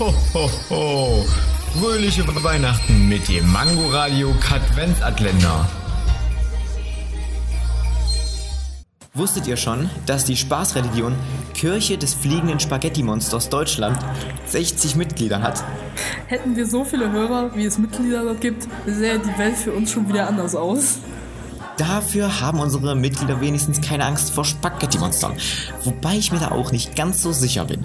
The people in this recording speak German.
Ho, ho, ho. Fröhliche Weihnachten mit dem Mangoradio Katwenzatländer. Wusstet ihr schon, dass die Spaßreligion Kirche des fliegenden Spaghetti-Monsters Deutschland 60 Mitglieder hat? Hätten wir so viele Hörer, wie es Mitglieder dort gibt, sähe die Welt für uns schon wieder anders aus. Dafür haben unsere Mitglieder wenigstens keine Angst vor Spaghetti-Monstern. Wobei ich mir da auch nicht ganz so sicher bin.